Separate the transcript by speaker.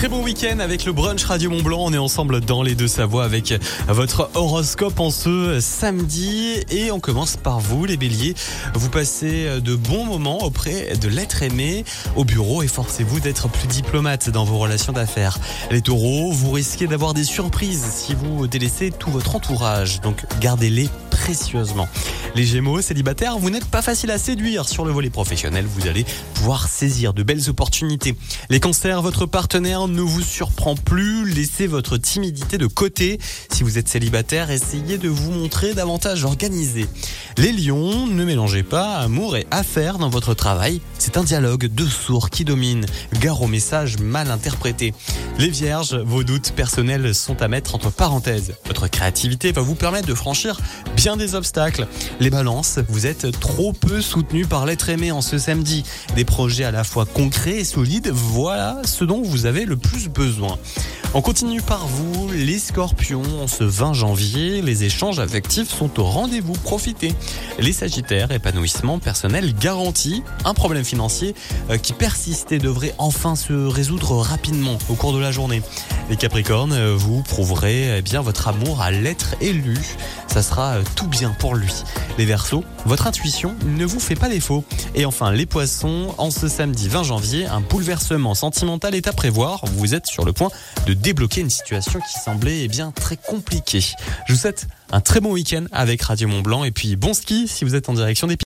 Speaker 1: Très bon week-end avec le brunch Radio Mont Blanc. On est ensemble dans les deux Savoies avec votre horoscope en ce samedi. Et on commence par vous, les béliers. Vous passez de bons moments auprès de l'être aimé au bureau et forcez-vous d'être plus diplomate dans vos relations d'affaires. Les taureaux, vous risquez d'avoir des surprises si vous délaissez tout votre entourage. Donc gardez-les précieusement. Les Gémeaux, célibataires, vous n'êtes pas facile à séduire sur le volet professionnel. Vous allez pouvoir saisir de belles opportunités. Les cancers, votre partenaire ne vous surprend plus. Laissez votre timidité de côté. Si vous êtes célibataire, essayez de vous montrer davantage organisé. Les lions, ne mélangez pas amour et affaires dans votre travail. C'est un dialogue de sourds qui domine. Gare aux messages mal interprétés. Les vierges, vos doutes personnels sont à mettre entre parenthèses. Votre créativité va vous permettre de franchir bien des obstacles. Les balances, vous êtes trop peu soutenu par l'être aimé en ce samedi. Des projets à la fois concrets et solides, voilà ce dont vous avez le plus besoin. On continue par vous, les scorpions. En ce 20 janvier, les échanges affectifs sont au rendez-vous. Profitez. Les sagittaires, épanouissement personnel garanti. Un problème financier euh, qui persistait devrait enfin se résoudre rapidement au cours de la journée. Les capricornes, euh, vous prouverez eh bien votre amour à l'être élu. Ça sera euh, tout bien pour lui. Les versos, votre intuition ne vous fait pas défaut. Et enfin, les poissons, en ce samedi 20 janvier, un bouleversement sentimental est à prévoir. Vous êtes sur le point de débloquer une situation qui semblait eh bien très compliquée. Je vous souhaite un très bon week-end avec Radio Mont Blanc et puis bon ski si vous êtes en direction des